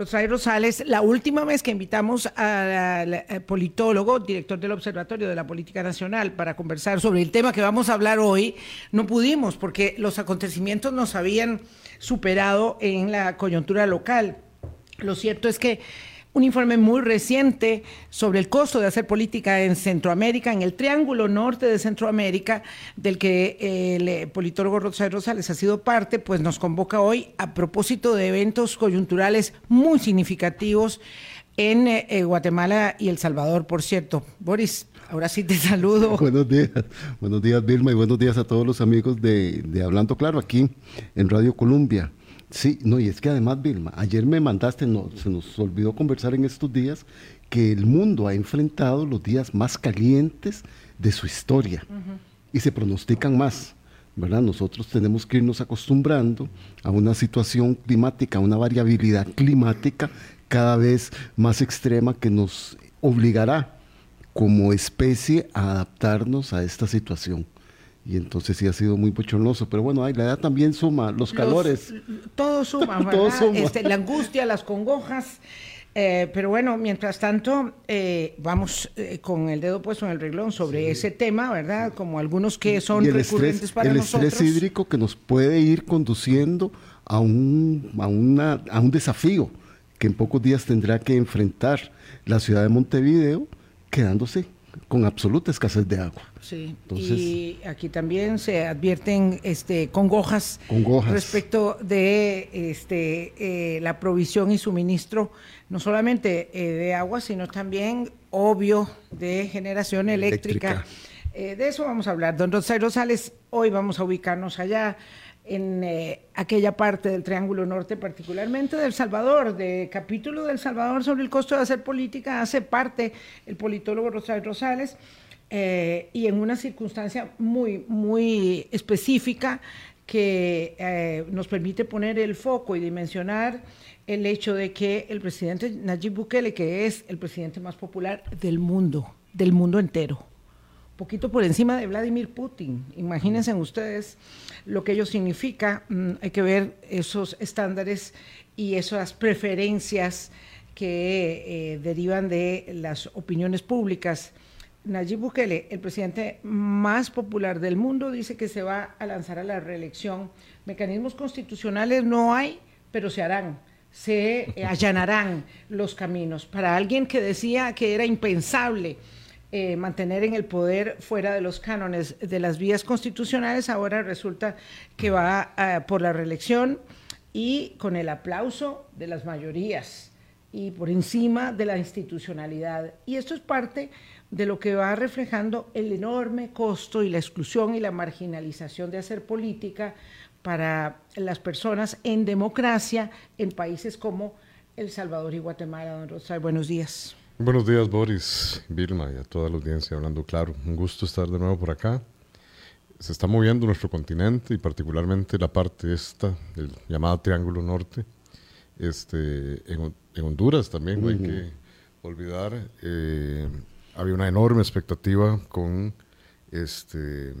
Rosario Rosales, la última vez que invitamos al politólogo, director del Observatorio de la Política Nacional, para conversar sobre el tema que vamos a hablar hoy, no pudimos porque los acontecimientos nos habían superado en la coyuntura local. Lo cierto es que un informe muy reciente sobre el costo de hacer política en Centroamérica, en el Triángulo Norte de Centroamérica, del que el eh, politólogo Rosario Rosales ha sido parte, pues nos convoca hoy a propósito de eventos coyunturales muy significativos en eh, eh, Guatemala y El Salvador, por cierto. Boris, ahora sí te saludo. buenos días, buenos días Vilma y buenos días a todos los amigos de, de Hablando Claro aquí en Radio Colombia. Sí, no, y es que además, Vilma, ayer me mandaste, no, se nos olvidó conversar en estos días, que el mundo ha enfrentado los días más calientes de su historia y se pronostican más. ¿verdad? Nosotros tenemos que irnos acostumbrando a una situación climática, a una variabilidad climática cada vez más extrema que nos obligará como especie a adaptarnos a esta situación y entonces sí ha sido muy bochornoso. Pero bueno, la edad también suma, los calores. todo suma, este, la angustia, las congojas. Eh, pero bueno, mientras tanto, eh, vamos eh, con el dedo puesto en el reglón sobre ese tema, ¿verdad? Como algunos que son recurrentes para nosotros. El estrés hídrico que nos puede ir conduciendo a un, a, una, a un desafío que en pocos días tendrá que enfrentar la ciudad de Montevideo, quedándose con absoluta escasez de agua. Sí, y aquí también se advierten este, congojas, respecto de este, eh, la provisión y suministro, no solamente eh, de agua, sino también, obvio, de generación eléctrica. Eh, de eso vamos a hablar. Don Rosario Rosales, hoy vamos a ubicarnos allá en eh, aquella parte del Triángulo Norte, particularmente del Salvador, de capítulo del Salvador sobre el costo de hacer política, hace parte el politólogo Rosario Rosales, eh, y en una circunstancia muy, muy específica que eh, nos permite poner el foco y dimensionar el hecho de que el presidente Nayib Bukele, que es el presidente más popular del mundo, del mundo entero, poquito por encima de Vladimir Putin. Imagínense ustedes lo que ello significa. Mm, hay que ver esos estándares y esas preferencias que eh, derivan de las opiniones públicas. Nayib Bukele, el presidente más popular del mundo, dice que se va a lanzar a la reelección. Mecanismos constitucionales no hay, pero se harán se allanarán los caminos. Para alguien que decía que era impensable eh, mantener en el poder fuera de los cánones de las vías constitucionales, ahora resulta que va eh, por la reelección y con el aplauso de las mayorías y por encima de la institucionalidad. Y esto es parte de lo que va reflejando el enorme costo y la exclusión y la marginalización de hacer política para las personas en democracia en países como El Salvador y Guatemala. Don Rosario, buenos días. Buenos días, Boris, Vilma y a toda la audiencia hablando claro. Un gusto estar de nuevo por acá. Se está moviendo nuestro continente y particularmente la parte esta, del llamado Triángulo Norte. Este, en, Honduras también, no hay que olvidar. Eh, había una enorme expectativa con, este,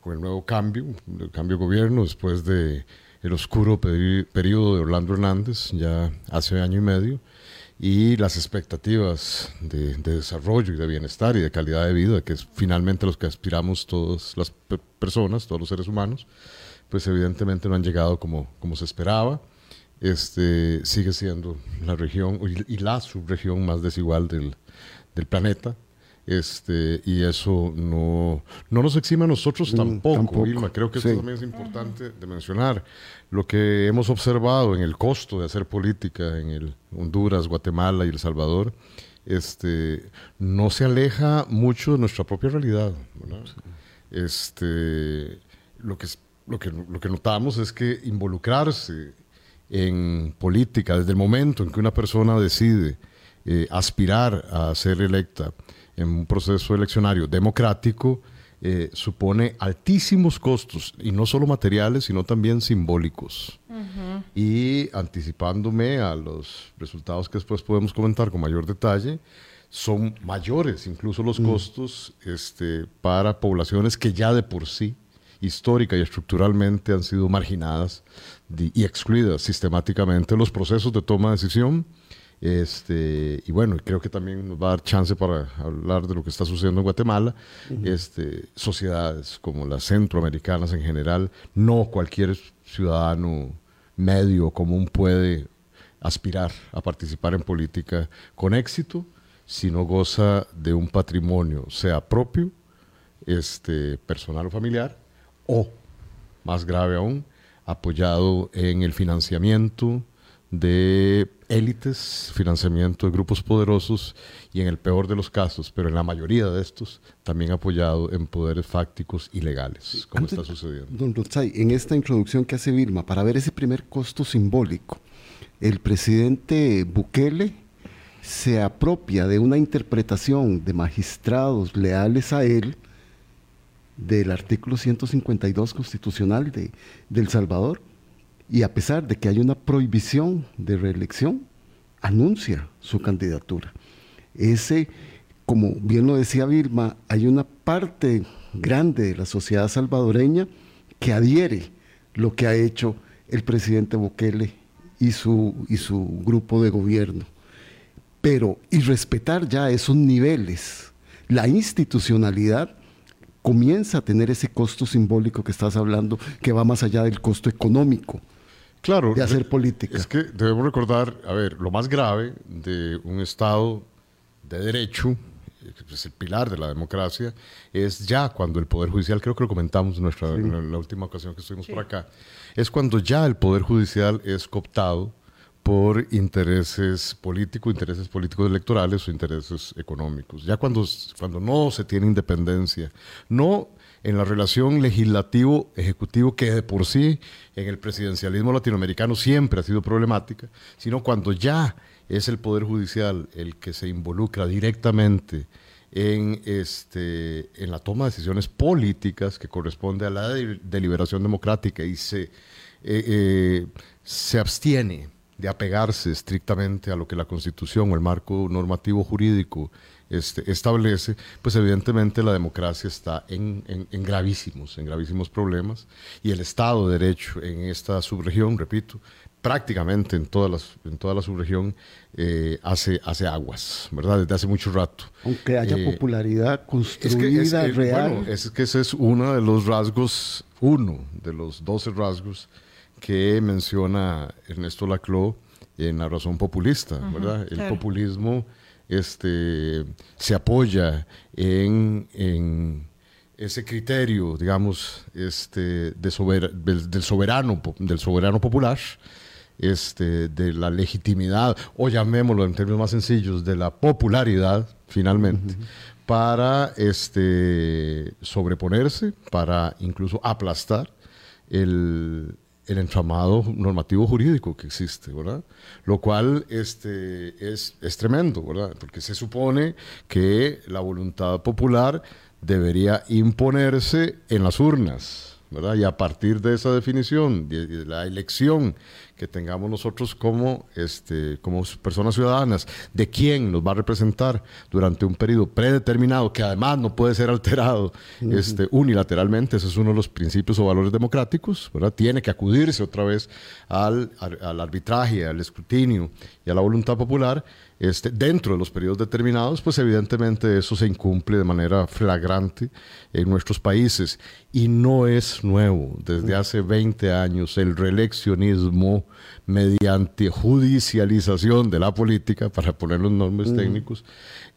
con el nuevo cambio, el cambio de gobierno después de el oscuro periodo de Orlando Hernández, ya hace año y medio y las expectativas de, desarrollo y de bienestar y de calidad de vida, que es finalmente los que aspiramos todas las personas, todos los seres humanos, pues evidentemente no han llegado como, como se esperaba. Este, sigue siendo la región y, la subregión más desigual del, del planeta. Este, y eso no, no nos exime a nosotros mm, tampoco, Creo que eso también es importante de mencionar. Lo que hemos observado en el costo de hacer política en el Honduras, Guatemala y El Salvador, este, no se aleja mucho de nuestra propia realidad. Este, lo, que, lo, que, lo que notamos es que involucrarse en política desde el momento en que una persona decide eh, aspirar a ser electa, en un proceso eleccionario democrático eh, supone altísimos costos, y no solo materiales, sino también simbólicos. Y anticipándome a los resultados que después podemos comentar con mayor detalle, son mayores incluso los mm. costos este, para poblaciones que ya de por sí histórica y estructuralmente han sido marginadas y excluidas sistemáticamente los procesos de toma de decisión. Este, y bueno, creo que también nos va a dar chance para hablar de lo que está sucediendo en Guatemala. este, sociedades como las centroamericanas en general, no cualquier ciudadano medio común puede aspirar a participar en política con éxito si no goza de un patrimonio, sea propio, este, personal o familiar, o, más grave aún, apoyado en el financiamiento de élites, financiamiento de grupos poderosos y en el peor de los casos, pero en la mayoría de estos, también apoyado en poderes fácticos ilegales, como está sucediendo. Don Rotzai, en esta introducción que hace Vilma, para ver ese primer costo simbólico, el presidente Bukele se apropia de una interpretación de magistrados leales a él del artículo 152 constitucional de, El Salvador y a pesar de que hay una prohibición de reelección, anuncia su candidatura. Ese, como bien lo decía Vilma, hay una parte grande de la sociedad salvadoreña que adhiere lo que ha hecho el presidente Bukele y su, y su grupo de gobierno. Pero, y respetar ya esos niveles, la institucionalidad comienza a tener ese costo simbólico que estás hablando, que va más allá del costo económico claro, de hacer política. Es que debemos recordar, a ver, lo más grave de un Estado de derecho, que es el pilar de la democracia, es ya cuando el Poder Judicial, creo que lo comentamos en, nuestra, en la última ocasión que estuvimos por acá, es cuando ya el Poder Judicial es cooptado por intereses políticos, intereses políticos electorales o intereses económicos. Ya cuando, cuando no se tiene independencia, no en la relación legislativo-ejecutivo que de por sí en el presidencialismo latinoamericano siempre ha sido problemática, sino cuando ya es el Poder Judicial el que se involucra directamente en, este, en la toma de decisiones políticas que corresponde a la deliberación democrática y se, eh, eh, se abstiene de apegarse estrictamente a lo que la Constitución o el marco normativo jurídico este, establece, pues evidentemente la democracia está en, en, gravísimos, en gravísimos problemas y el Estado de Derecho en esta subregión, repito, prácticamente en, todas las, en toda la subregión eh, hace, hace aguas, ¿verdad? Desde hace mucho rato. Aunque haya eh, popularidad construida, real. Bueno, es que ese es uno de los rasgos, uno de los doce rasgos que menciona Ernesto Laclau en la razón populista, ¿verdad? El populismo este, se apoya en, en ese criterio, digamos, este, de del, soberano, del soberano popular, este, de la legitimidad, o llamémoslo en términos más sencillos, de la popularidad, finalmente, para este, sobreponerse, para incluso aplastar el, el entramado normativo jurídico que existe, ¿verdad? Lo cual este, es, es tremendo, ¿verdad? Porque se supone que la voluntad popular debería imponerse en las urnas, ¿verdad? Y a partir de esa definición, de la elección que tengamos nosotros como, este, como personas ciudadanas, de quién nos va a representar durante un periodo predeterminado, que además no puede ser alterado este, unilateralmente, ese es uno de los principios o valores democráticos, ¿verdad? Tiene que acudirse otra vez al, al arbitraje, al escrutinio y a la voluntad popular este, dentro de los periodos determinados, pues evidentemente eso se incumple de manera flagrante en nuestros países. Y no es nuevo. Desde hace 20 años el reeleccionismo mediante judicialización de la política, para poner los nombres técnicos,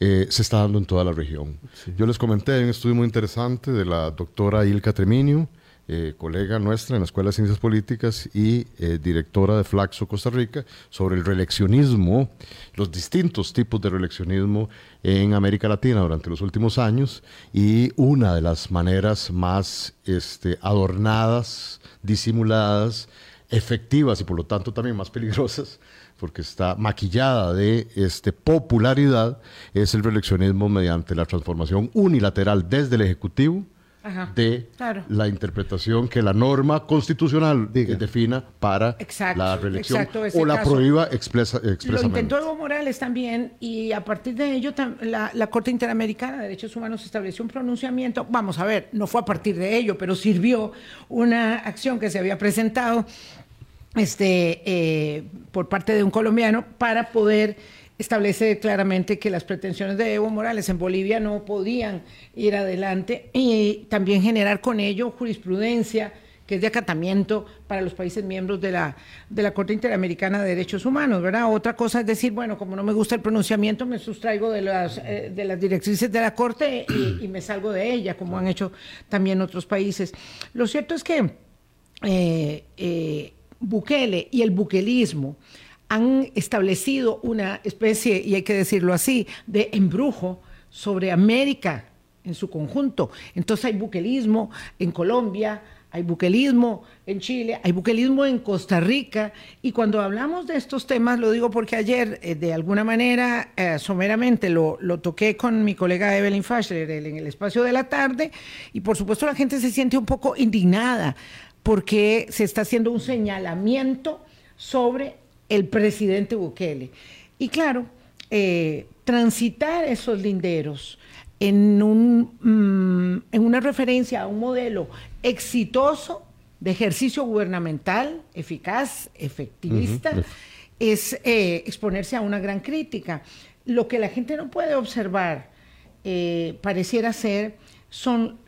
eh, se está dando en toda la región. Yo les comenté un estudio muy interesante de la doctora Ilka Treminio, eh, colega nuestra en la Escuela de Ciencias Políticas y eh, directora de Flaxo Costa Rica, sobre el reeleccionismo, los distintos tipos de reeleccionismo en América Latina durante los últimos años y una de las maneras más este, adornadas, disimuladas, efectivas y por lo tanto también más peligrosas, porque está maquillada de este, popularidad, es el reeleccionismo mediante la transformación unilateral desde el Ejecutivo de la interpretación que la norma constitucional defina para la reelección o la prohíba expresamente. Lo intentó Evo Morales también y a partir de ello la, la, Corte Interamericana de Derechos Humanos estableció un pronunciamiento, vamos a ver, no fue a partir de ello, pero sirvió una acción que se había presentado este, eh, por parte de un colombiano para poder establecer claramente que las pretensiones de Evo Morales en Bolivia no podían ir adelante y también generar con ello jurisprudencia que es de acatamiento para los países miembros de la, de la Corte Interamericana de Derechos Humanos, ¿verdad? Otra cosa es decir, bueno, como no me gusta el pronunciamiento, me sustraigo de las, eh, de las directrices de la Corte y, me salgo de ella, como han hecho también otros países. Lo cierto es que eh, eh, Bukele y el buquelismo han establecido una especie, y hay que decirlo así, de embrujo sobre América en su conjunto. Entonces hay buquelismo en Colombia, hay buquelismo en Chile, hay buquelismo en Costa Rica, y cuando hablamos de estos temas, lo digo porque ayer, eh, de alguna manera, eh, someramente lo, lo, toqué con mi colega Evelyn Faschler en el espacio de la tarde, y por supuesto la gente se siente un poco indignada porque se está haciendo un señalamiento sobre el presidente Bukele. Y claro, eh, transitar esos linderos en, un, mm, en una referencia a un modelo exitoso de ejercicio gubernamental, eficaz, efectivista, es eh, exponerse a una gran crítica. Lo que la gente no puede observar, eh, pareciera ser, son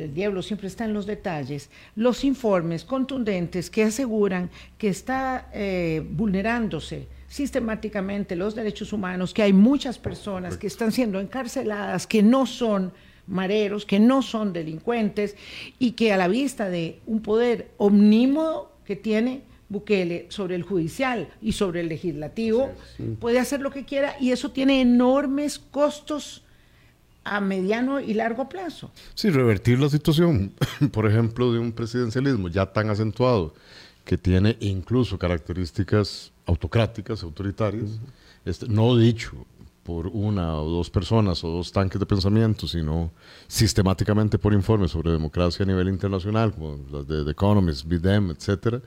el diablo siempre está en los detalles, los informes contundentes que aseguran que está eh, vulnerándose sistemáticamente los derechos humanos, que hay muchas personas que están siendo encarceladas, que no son mareros, que no son delincuentes y que a la vista de un poder omnímodo que tiene Bukele sobre el judicial y sobre el legislativo, puede hacer lo que quiera y eso tiene enormes costos a mediano y largo plazo. Sí, revertir la situación, por ejemplo, de un presidencialismo ya tan acentuado, que tiene incluso características autocráticas, autoritarias, este, no dicho por una o dos personas o dos tanques de pensamiento, sino sistemáticamente por informes sobre democracia a nivel internacional, como las de The Economist, BIDEM, etcétera,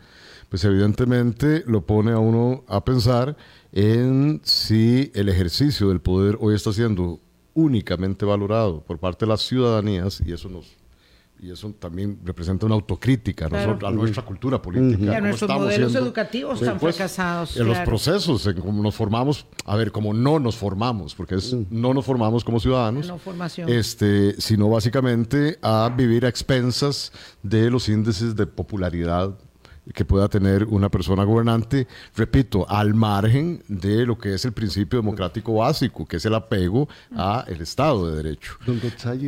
pues evidentemente lo pone a uno a pensar en si el ejercicio del poder hoy está siendo únicamente valorado por parte de las ciudadanías y eso nos y eso también representa una autocrítica a nuestra cultura política. Y a nuestros modelos educativos están fracasados. En los procesos, en cómo nos formamos, a ver, como no nos formamos, porque es, no nos formamos como ciudadanos, no formación. Este, sino básicamente a vivir a expensas de los índices de popularidad que pueda tener una persona gobernante, repito, al margen de lo que es el principio democrático básico, que es el apego al Estado de Derecho.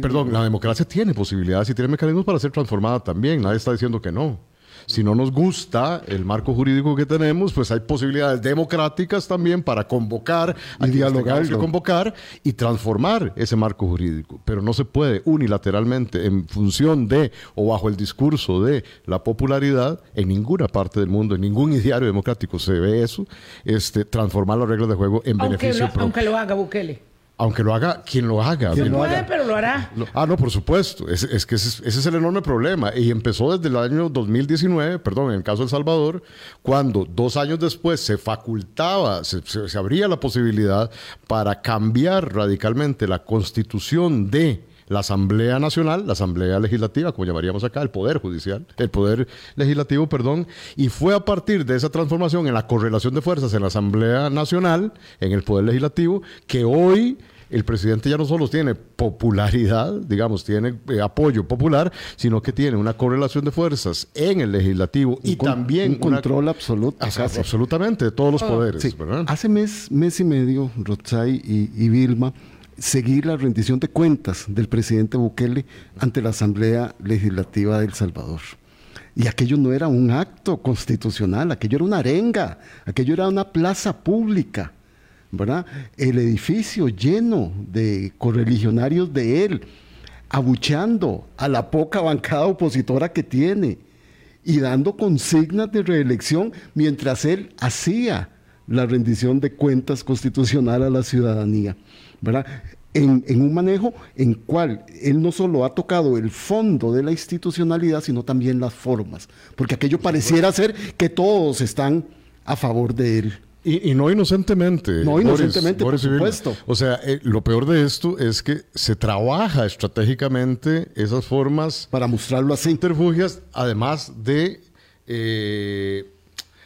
Perdón, la democracia tiene posibilidades y tiene mecanismos para ser transformada también, nadie está diciendo que no. Si no nos gusta el marco jurídico que tenemos, pues hay posibilidades democráticas también para convocar, y dialogar, y convocar y transformar ese marco jurídico. Pero no se puede unilateralmente, en función de o bajo el discurso de la popularidad, en ninguna parte del mundo, en ningún diario democrático se ve eso, este, transformar las reglas de juego en beneficio propio. Aunque lo haga Bukele. Aunque lo haga quien lo haga. Quien lo puede, pero lo hará. ah, no, por supuesto. Es, es que ese, es el enorme problema. Y empezó desde el año 2019, perdón, en el caso de El Salvador, cuando dos años después se facultaba, se, se abría la posibilidad para cambiar radicalmente la constitución de la Asamblea Nacional, la Asamblea Legislativa, como llamaríamos acá, el Poder Judicial, el Poder Legislativo, perdón, y fue a partir de esa transformación en la correlación de fuerzas en la Asamblea Nacional, en el Poder Legislativo, que hoy el presidente ya no solo tiene popularidad, digamos, tiene eh, apoyo popular, sino que tiene una correlación de fuerzas en el legislativo y también un control absoluto. absolutamente de todos los oh, poderes. Hace mes, mes y medio, Rotzai y Vilma seguir la rendición de cuentas del presidente Bukele ante la Asamblea Legislativa de El Salvador. Y aquello no era un acto constitucional, aquello era una arenga, aquello era una plaza pública, ¿verdad? El edificio lleno de correligionarios de él, abucheando a la poca bancada opositora que tiene y dando consignas de reelección mientras él hacía la rendición de cuentas constitucional a la ciudadanía. ¿Verdad? en, en, un manejo en cual él no solo ha tocado el fondo de la institucionalidad, sino también las formas, porque aquello pareciera ser que todos están a favor de él. Y, no inocentemente. No inocentemente, por supuesto. O sea, eh, lo peor de esto es que se trabaja estratégicamente esas formas. Para mostrarlo así. Interfugias, además de eh,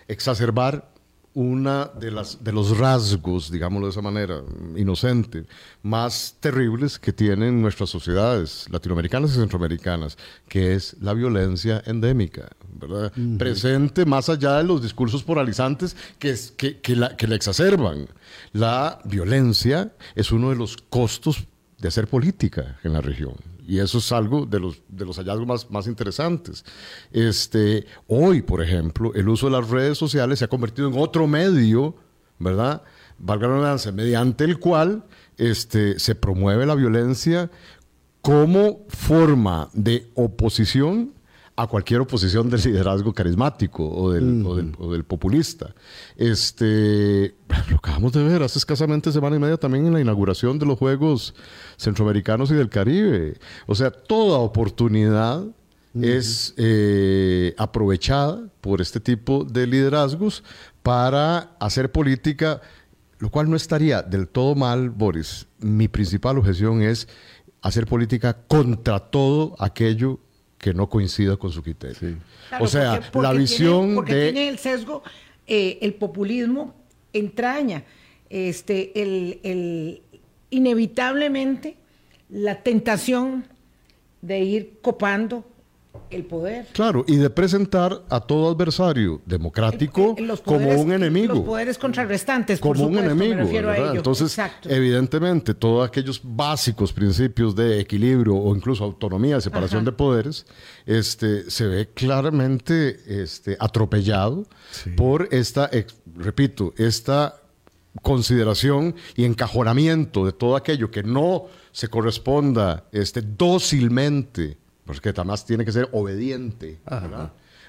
exacerbar una de, las, de los rasgos, digámoslo de esa manera, inocente, más terribles que tienen nuestras sociedades latinoamericanas y centroamericanas, que es la violencia endémica, ¿verdad? Presente más allá de los discursos poralizantes que, que, que, la, que la exacerban. La violencia es uno de los costos de hacer política en la región. Y eso es algo de los, de los hallazgos más, más interesantes. Este, hoy, por ejemplo, el uso de las redes sociales se ha convertido en otro medio, ¿verdad? Valga la redundancia, mediante el cual este, se promueve la violencia como forma de oposición a cualquier oposición del liderazgo carismático o del, o del, populista. Este, lo acabamos de ver hace escasamente semana y media también en la inauguración de los Juegos Centroamericanos y del Caribe. O sea, toda oportunidad es eh, aprovechada por este tipo de liderazgos para hacer política, lo cual no estaría del todo mal, Boris. Mi principal objeción es hacer política contra todo aquello que no coincida con su criterio. o sea, la visión porque de... tiene el sesgo, eh, el populismo entraña este, el, inevitablemente la tentación de ir copando el poder. Claro, y de presentar a todo adversario democrático como un enemigo. Los poderes contrarrestantes, como un enemigo. Entonces, evidentemente, todos aquellos básicos principios de equilibrio o incluso autonomía, separación de poderes, este, se ve claramente este, atropellado por esta, repito, esta consideración y encajonamiento de todo aquello que no se corresponda este, dócilmente porque además tiene que ser obediente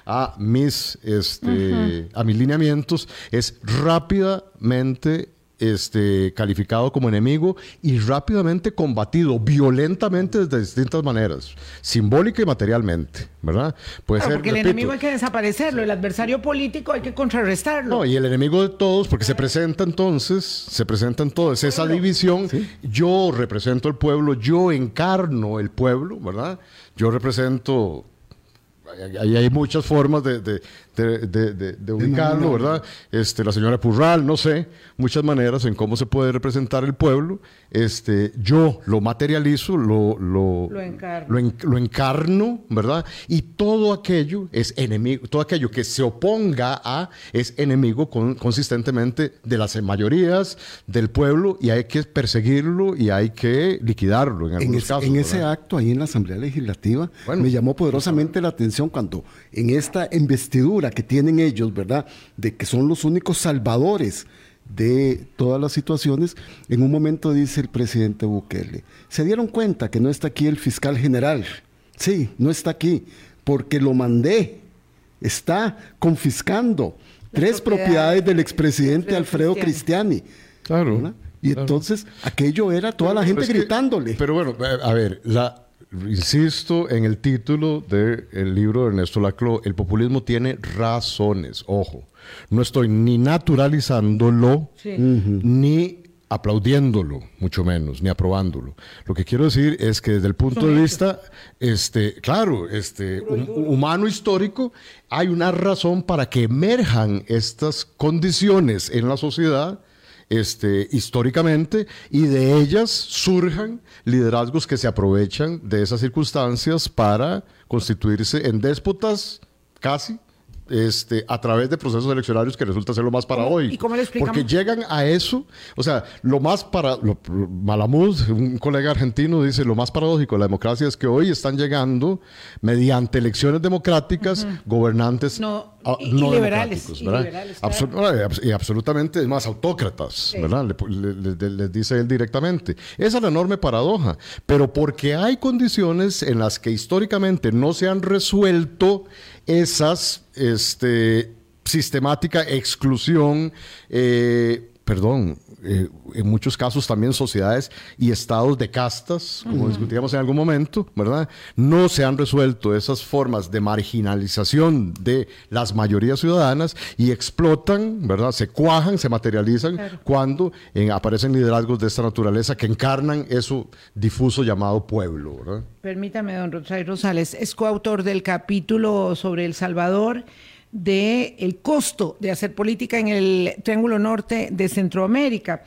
a mis, este, a mis lineamientos, es rápidamente este, calificado como enemigo y rápidamente combatido violentamente desde distintas maneras, simbólica y materialmente, ¿verdad? Puede ser, porque el enemigo hay que desaparecerlo, el adversario político hay que contrarrestarlo. No, y el enemigo de todos, porque se presenta entonces, se presenta entonces esa división, yo represento el pueblo, yo encarno el pueblo, ¿verdad? Yo represento Ahí hay muchas formas de, de, de, ubicarlo, ¿verdad? Este, la señora Purral, no sé, muchas maneras en cómo se puede representar el pueblo. Este, yo lo materializo, lo, lo, lo, encarno. ¿verdad? Y todo aquello es enemigo, todo aquello que se oponga a es enemigo consistentemente de las mayorías del pueblo y hay que perseguirlo y hay que liquidarlo en algunos casos. En ese acto ahí en la Asamblea Legislativa me llamó poderosamente la atención cuando en esta investidura que tienen ellos, ¿verdad? De que son los únicos salvadores de todas las situaciones, en un momento dice el presidente Bukele, se dieron cuenta que no está aquí el fiscal general. Sí, no está aquí, porque lo mandé. Está confiscando tres propiedades, del expresidente Alfredo Cristiani. Claro. Y entonces aquello era toda la gente gritándole. pero bueno, a ver, la, Insisto en el título del libro de Ernesto Laclau, el populismo tiene razones, ojo, no estoy ni naturalizándolo, ni aplaudiéndolo, mucho menos, ni aprobándolo. Lo que quiero decir es que desde el punto de vista, este, claro, este, humano histórico, hay una razón para que emerjan estas condiciones en la sociedad este, históricamente y de ellas surjan liderazgos que se aprovechan de esas circunstancias para constituirse en déspotas casi este, a través de procesos eleccionarios que resulta ser lo más para hoy. ¿Y cómo le Porque llegan a eso, o sea, lo más para, lo, Malamud, un colega argentino, dice, lo más paradójico de la democracia es que hoy están llegando, mediante elecciones democráticas, gobernantes no, liberales, y, absolutamente, más, autócratas, ¿verdad? Les dice él directamente. Esa es la enorme paradoja. Pero porque hay condiciones en las que históricamente no se han resuelto esas este, sistemática exclusión, eh, perdón, eh, en muchos casos también sociedades y estados de castas, como discutíamos en algún momento, ¿verdad? No se han resuelto esas formas de marginalización de las mayorías ciudadanas y explotan, ¿verdad? Se cuajan, se materializan cuando aparecen liderazgos de esta naturaleza que encarnan eso difuso llamado pueblo, ¿verdad? Permítame, don Rosario Rosales, es coautor del capítulo sobre El Salvador de el costo de hacer política en el Triángulo Norte de Centroamérica.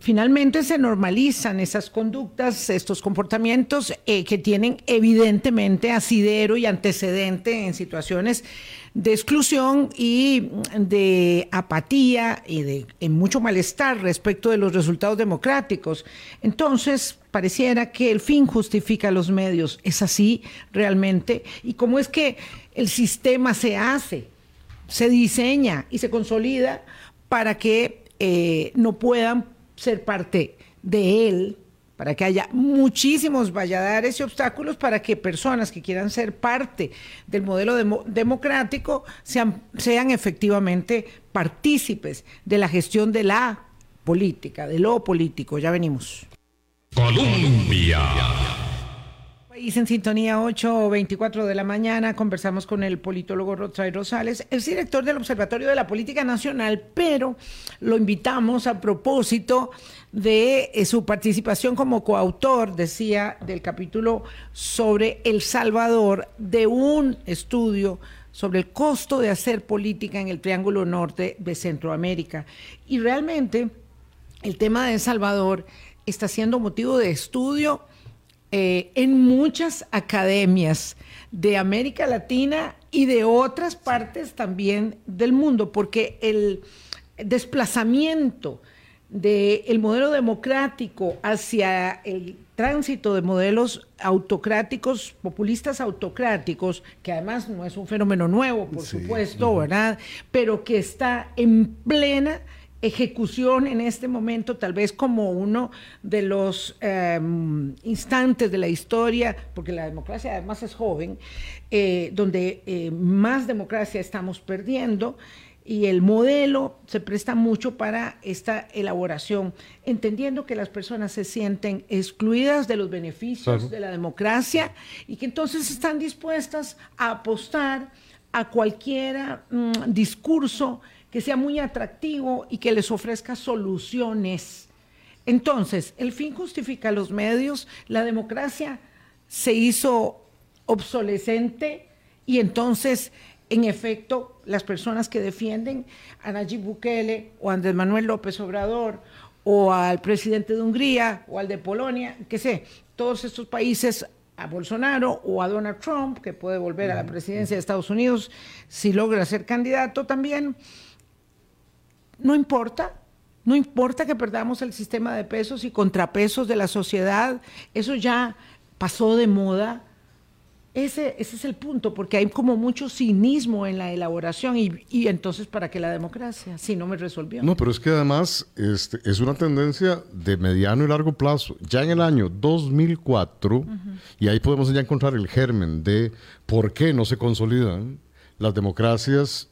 finalmente se normalizan esas conductas, estos comportamientos eh, que tienen evidentemente asidero y antecedente en situaciones de exclusión y de apatía y de mucho malestar respecto de los resultados democráticos. Entonces, pareciera que el fin justifica los medios. ¿Es así realmente? ¿Y cómo es que el sistema se hace, se diseña y se consolida para que eh, no puedan ser parte de él, para que haya muchísimos valladares y obstáculos para que personas que quieran ser parte del modelo democrático sean, sean efectivamente partícipes de la gestión de la política, de lo político. Ya venimos. Colombia. País en sintonía 8.24 de la mañana conversamos con el politólogo Rotzay Rosales, es director del Observatorio de la Política Nacional, pero lo invitamos a propósito de eh, su participación como coautor, decía, del capítulo sobre El Salvador, de un estudio sobre el costo de hacer política en el Triángulo Norte de Centroamérica. Y realmente el tema de El Salvador está siendo motivo de estudio eh, en muchas academias de América Latina y de otras partes también del mundo, porque el desplazamiento del modelo democrático hacia el tránsito de modelos autocráticos, populistas autocráticos, que además no es un fenómeno nuevo, por supuesto, ¿verdad? Pero que está en plena ejecución en este momento, tal vez como uno de los em, instantes de la historia, porque la democracia además es joven, eh, donde eh, más democracia estamos perdiendo y el modelo se presta mucho para esta elaboración, entendiendo que las personas se sienten excluidas de los beneficios de la democracia y que entonces están dispuestas a apostar a cualquier mm, discurso que sea muy atractivo y que les ofrezca soluciones. Entonces, el fin justifica los medios, la democracia se hizo obsolescente y entonces, en efecto, las personas que defienden a Nayib Bukele o a Andrés Manuel López Obrador o al presidente de Hungría o al de Polonia, que sé, todos estos países a Bolsonaro o a Donald Trump, que puede volver a la presidencia de Estados Unidos si logra ser candidato también, no importa, no importa que perdamos el sistema de pesos y contrapesos de la sociedad, eso ya pasó de moda. Ese, ese es el punto, porque hay como mucho cinismo en la elaboración y, entonces ¿para qué la democracia? Si no me resolvió. No, pero es que además este, es una tendencia de mediano y largo plazo. Ya en el año 2004, y ahí podemos ya encontrar el germen de por qué no se consolidan las democracias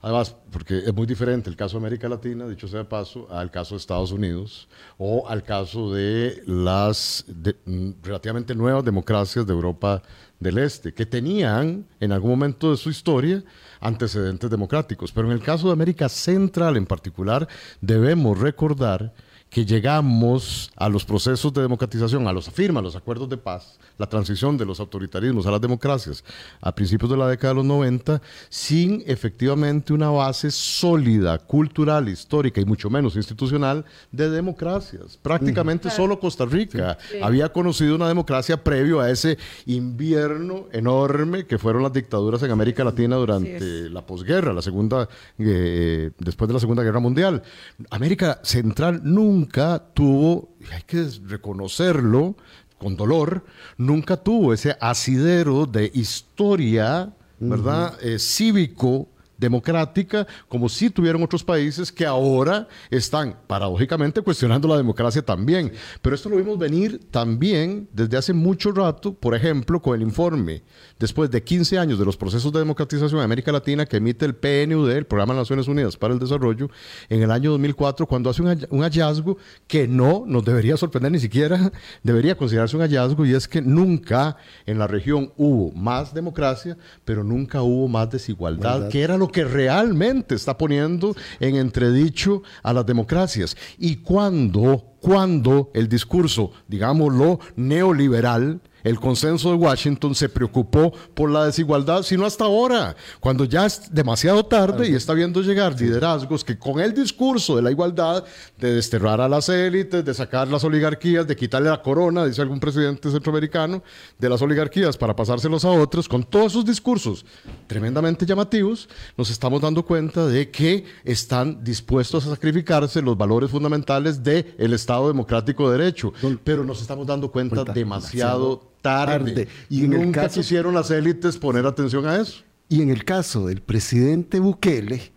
Además, porque es muy diferente el caso de América Latina, dicho sea de paso, al caso de Estados Unidos o al caso de las mm, relativamente nuevas democracias de Europa del Este, que tenían en algún momento de su historia antecedentes democráticos. Pero en el caso de América Central en particular, debemos recordar que llegamos a los procesos de democratización, a los afirma, los acuerdos de paz, la transición de los autoritarismos a las democracias a principios de la década de los 90, sin efectivamente una base sólida, cultural, histórica y mucho menos institucional de democracias. Prácticamente solo Costa Rica había conocido una democracia previo a ese invierno enorme que fueron las dictaduras en América Latina durante la posguerra, la segunda, eh, después de la Segunda Guerra Mundial. América Central nunca nunca tuvo, hay que reconocerlo con dolor, nunca tuvo ese asidero de historia, ¿verdad? Eh, cívico democrática, como sí tuvieron otros países que ahora están paradójicamente cuestionando la democracia también. Pero esto lo vimos venir también desde hace mucho rato, por ejemplo, con el informe después de 15 años de los procesos de democratización en América Latina que emite el PNUD, el Programa de Naciones Unidas para el Desarrollo, en el año 2004, cuando hace un hallazgo que no nos debería sorprender ni siquiera, debería considerarse un hallazgo, y es que nunca en la región hubo más democracia, pero nunca hubo más desigualdad, que era lo que realmente está poniendo en entredicho a las democracias. Y cuando, cuando el discurso, digámoslo, neoliberal, el consenso de Washington se preocupó por la desigualdad, sino hasta ahora, cuando ya es demasiado tarde y está viendo llegar liderazgos que con el discurso de la igualdad, de desterrar a las élites, de sacar las oligarquías, de quitarle la corona, dice algún presidente centroamericano, de las oligarquías para pasárselos a otros, con todos esos discursos tremendamente llamativos, nos estamos dando cuenta de que están dispuestos a sacrificarse los valores fundamentales del Estado democrático de derecho, pero nos estamos dando cuenta, demasiado tarde. Y en Nunca el caso, quisieron las élites poner atención a eso. Y en el caso del presidente Bukele,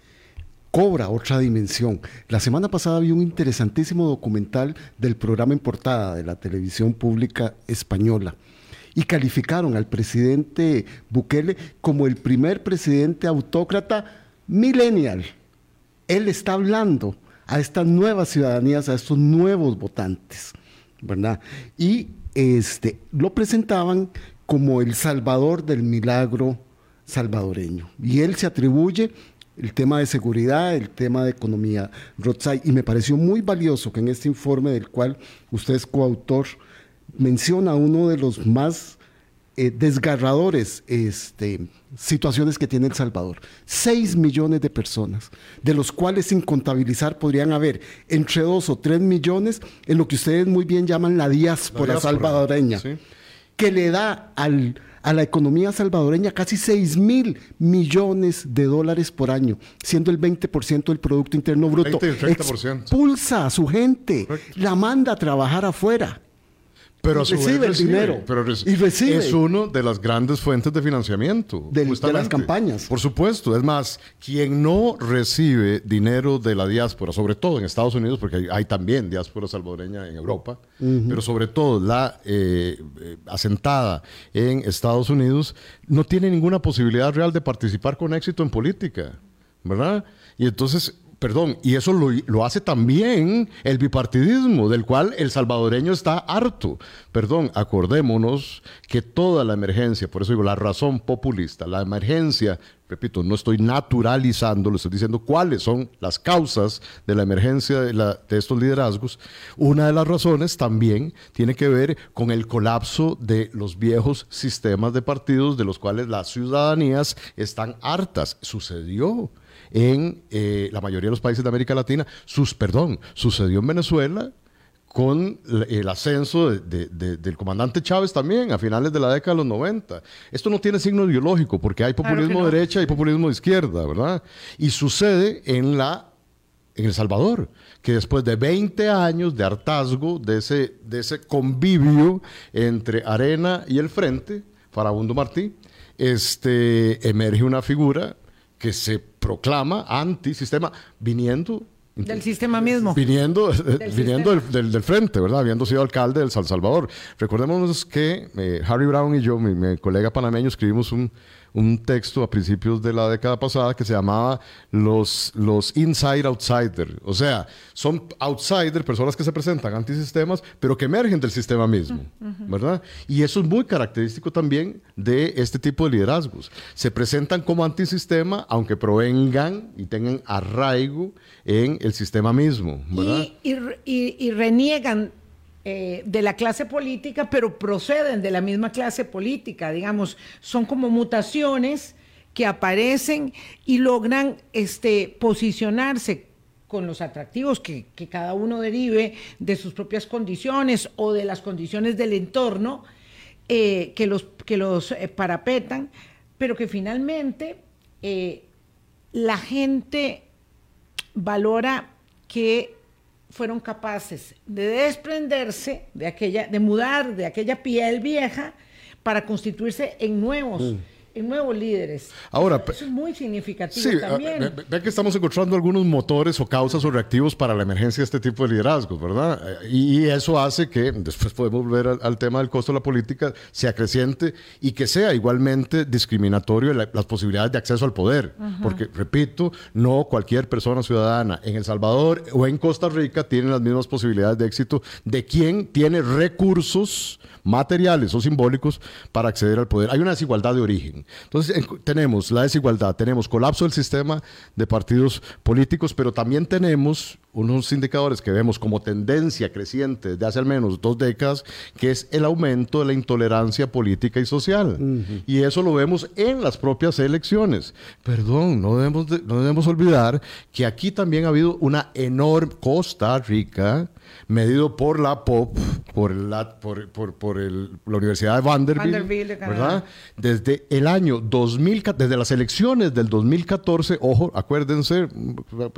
cobra otra dimensión. La semana pasada vi un interesantísimo documental del programa en portada de la televisión pública española y calificaron al presidente Bukele como el primer presidente autócrata millennial. Él está hablando a estas nuevas ciudadanías, a estos nuevos votantes, ¿verdad? Y este, lo presentaban como el salvador del milagro salvadoreño. Y él se atribuye el tema de seguridad, el tema de economía, y me pareció muy valioso que en este informe del cual usted es coautor, menciona uno de los más eh, desgarradores este, situaciones que tiene El Salvador. Seis millones de personas, de los cuales sin contabilizar podrían haber entre dos o tres millones en lo que ustedes muy bien llaman la diáspora, salvadoreña, que le da al, a la economía salvadoreña casi seis mil millones de dólares por año, siendo el 20% del Producto Interno Bruto. 20, Expulsa a su gente, la manda a trabajar afuera pero recibe el dinero. Pero y recibe. Es uno de las grandes fuentes de financiamiento. De, las campañas. Por supuesto. Es más, quien no recibe dinero de la diáspora, sobre todo en Estados Unidos, porque hay, también diáspora salvadoreña en Europa, pero sobre todo la eh, eh, asentada en Estados Unidos, no tiene ninguna posibilidad real de participar con éxito en política. ¿Verdad? Y entonces Perdón, y eso lo, hace también el bipartidismo, del cual el salvadoreño está harto. Perdón, acordémonos que toda la emergencia, por eso digo, la razón populista, la emergencia, repito, no estoy naturalizando, lo estoy diciendo cuáles son las causas de la emergencia de, de estos liderazgos. Una de las razones también tiene que ver con el colapso de los viejos sistemas de partidos de los cuales las ciudadanías están hartas. Sucedió en eh, la mayoría de los países de América Latina. Sus, perdón, sucedió en Venezuela con el ascenso del comandante Chávez también a finales de la década de los 90. Esto no tiene signo ideológico porque hay populismo de derecha y populismo de izquierda, ¿verdad? Y sucede en la en El Salvador, que después de 20 años de hartazgo, de ese, de ese convivio entre Arena y el Frente, Farabundo Martí, este, emerge una figura que se proclama antisistema viniendo del sistema mismo. Viniendo, del, viniendo del, frente, ¿verdad? Habiendo sido alcalde de San Salvador. Recordemos que eh, Harry Brown y yo, mi colega panameño, escribimos un, un texto a principios de la década pasada que se llamaba los, los inside outsider. O sea, son outsider, personas que se presentan antisistemas, pero que emergen del sistema mismo, ¿verdad? Y eso es muy característico también de este tipo de liderazgos. Se presentan como antisistema, aunque provengan y tengan arraigo en el sistema mismo, ¿verdad? y, y, y reniegan eh, de la clase política, pero proceden de la misma clase política, digamos, son como mutaciones que aparecen y logran este, posicionarse con los atractivos que, cada uno derive de sus propias condiciones o de las condiciones del entorno eh, que los, que los eh, parapetan, pero que finalmente la gente valora que fueron capaces de desprenderse de aquella, de mudar de aquella piel vieja para constituirse en nuevos, mm. En nuevos líderes. Ahora, eso es muy significativo sí, también. Ve que estamos encontrando algunos motores o causas o reactivos para la emergencia de este tipo de liderazgos, ¿verdad? Y, eso hace que, después podemos volver al, tema del costo de la política, sea creciente y que sea igualmente discriminatorio las posibilidades de acceso al poder. Porque, repito, no cualquier persona ciudadana en El Salvador o en Costa Rica tiene las mismas posibilidades de éxito de quien tiene recursos materiales o simbólicos para acceder al poder. Hay una desigualdad de origen. Entonces, tenemos la desigualdad, tenemos colapso del sistema de partidos políticos, pero también tenemos unos indicadores que vemos como tendencia creciente desde hace al menos dos décadas, que es el aumento de la intolerancia política y social. Y eso lo vemos en las propias elecciones. Perdón, no debemos, no debemos olvidar que aquí también ha habido una enorme Costa Rica medido por la POP, por, la, por, por, por el, la Universidad de Vanderbilt, ¿verdad? Desde el año 2000, desde las elecciones del 2014, ojo, acuérdense,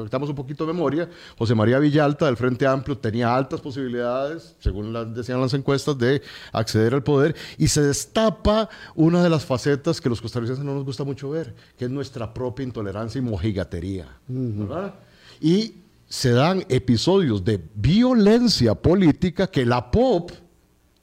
estamos un poquito de memoria, José María Villalta del Frente Amplio tenía altas posibilidades, según las, decían las encuestas, de acceder al poder y se destapa una de las facetas que los costarricenses no nos gusta mucho ver, que es nuestra propia intolerancia y mojigatería, ¿verdad? Y se dan episodios de violencia política que la POP,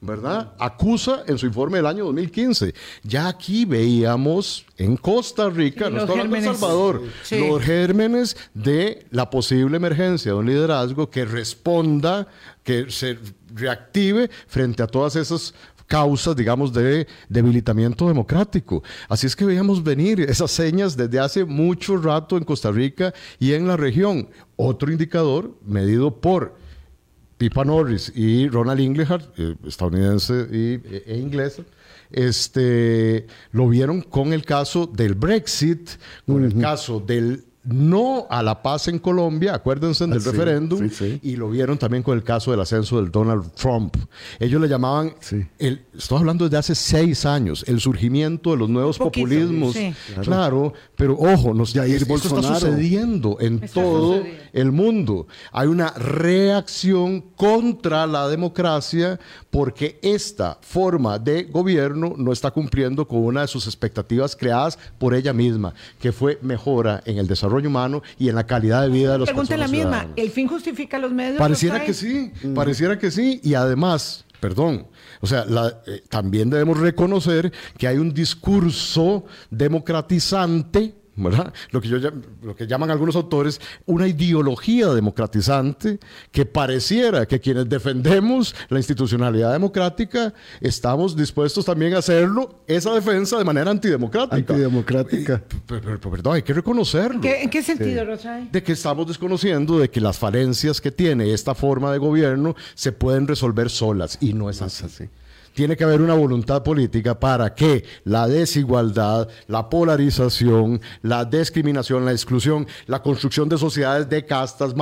¿verdad? Acusa en su informe del año 2015. Ya aquí veíamos en Costa Rica, no estoy hablando de Salvador, los gérmenes de la posible emergencia de un liderazgo que responda, que se reactive frente a todas esas causas, digamos, de debilitamiento democrático. Así es que veíamos venir esas señas desde hace mucho rato en Costa Rica y en la región. Otro indicador medido por Pipa Norris y Ronald Inglehart, eh, estadounidense y, e, e inglés, este, lo vieron con el caso del Brexit, con el caso del no a la paz en Colombia, acuérdense del ah, referéndum, y lo vieron también con el caso del ascenso del Donald Trump. Ellos le llamaban, el, estoy hablando desde hace seis años, el surgimiento de los nuevos populismos. Claro. pero ojo, nos, ya, esto está sucediendo en todo el mundo. Hay una reacción contra la democracia porque esta forma de gobierno no está cumpliendo con una de sus expectativas creadas por ella misma, que fue mejora en el desarrollo humano y en la calidad de vida de los Pregunta la misma, ¿el fin justifica los medios? Pareciera que sí, pareciera que sí, y además, perdón, o sea, eh, también debemos reconocer que hay un discurso democratizante lo que, yo, lo que llaman algunos autores una ideología democratizante que pareciera que quienes defendemos la institucionalidad democrática estamos dispuestos también a hacerlo, esa defensa de manera antidemocrática. Antidemocrática. Pero, perdón, hay que reconocerlo. ¿En qué sentido, De que estamos desconociendo de que las falencias que tiene esta forma de gobierno se pueden resolver solas y no es así tiene que haber una voluntad política para que la desigualdad, la polarización, la discriminación, la exclusión, la construcción de sociedades de castas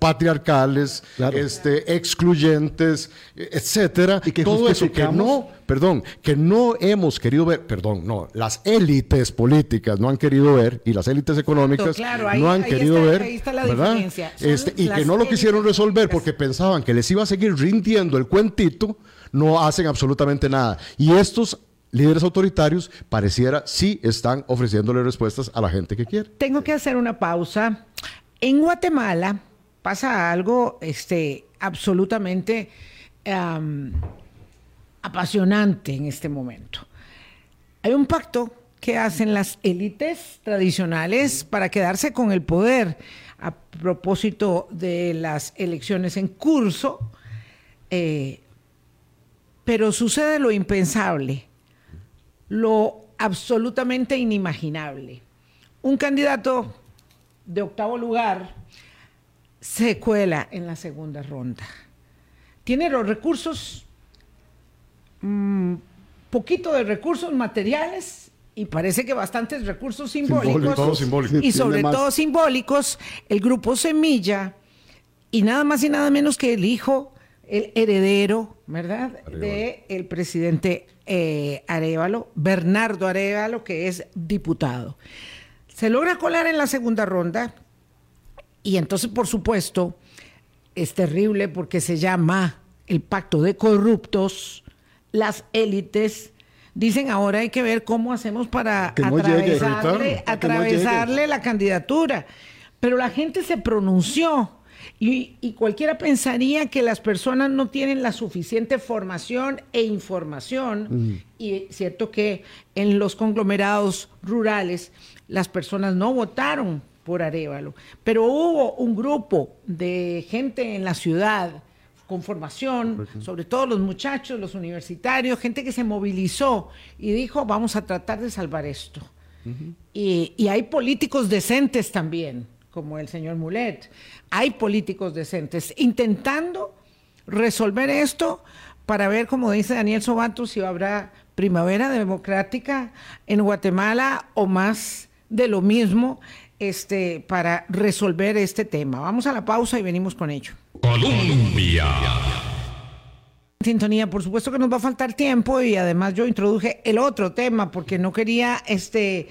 patriarcales, este, excluyentes, etcétera, y que todo eso que no, perdón, que no hemos querido ver, perdón, no, las élites políticas no han querido ver y las élites económicas no han querido ver, Este, y que no lo quisieron resolver porque pensaban que les iba a seguir rindiendo el cuentito no hacen absolutamente nada. Y estos líderes autoritarios pareciera sí están ofreciéndole respuestas a la gente que quiere. Tengo que hacer una pausa. En Guatemala pasa algo este, absolutamente apasionante en este momento. Hay un pacto que hacen las élites tradicionales para quedarse con el poder a propósito de las elecciones en curso. Eh, pero sucede lo impensable, lo absolutamente inimaginable. Un candidato de octavo lugar se cuela en la segunda ronda. Tiene los recursos, mm, poquito de recursos materiales y parece que bastantes recursos simbólicos. Y sobre todo simbólicos, el grupo Semilla y nada más y nada menos que el hijo el heredero, ¿verdad? De el presidente eh, Arevalo, Bernardo Arevalo, que es diputado. Se logra colar en la segunda ronda y entonces, por supuesto, es terrible porque se llama el pacto de corruptos, las élites dicen ahora hay que ver cómo hacemos para atravesarle, atravesarle la candidatura. Pero la gente se pronunció. Y, cualquiera pensaría que las personas no tienen la suficiente formación e información. Y es cierto que en los conglomerados rurales las personas no votaron por Arevalo, pero hubo un grupo de gente en la ciudad con formación, sobre todo los muchachos, los universitarios, gente que se movilizó y dijo, vamos a tratar de salvar esto. y, y hay políticos decentes también como el señor Mulet. Hay políticos decentes intentando resolver esto para ver, como dice Daniel Sobato, si habrá primavera democrática en Guatemala o más de lo mismo este, para resolver este tema. Vamos a la pausa y venimos con ello. Colombia. Sintonía, por supuesto que nos va a faltar tiempo y además yo introduje el otro tema porque no quería este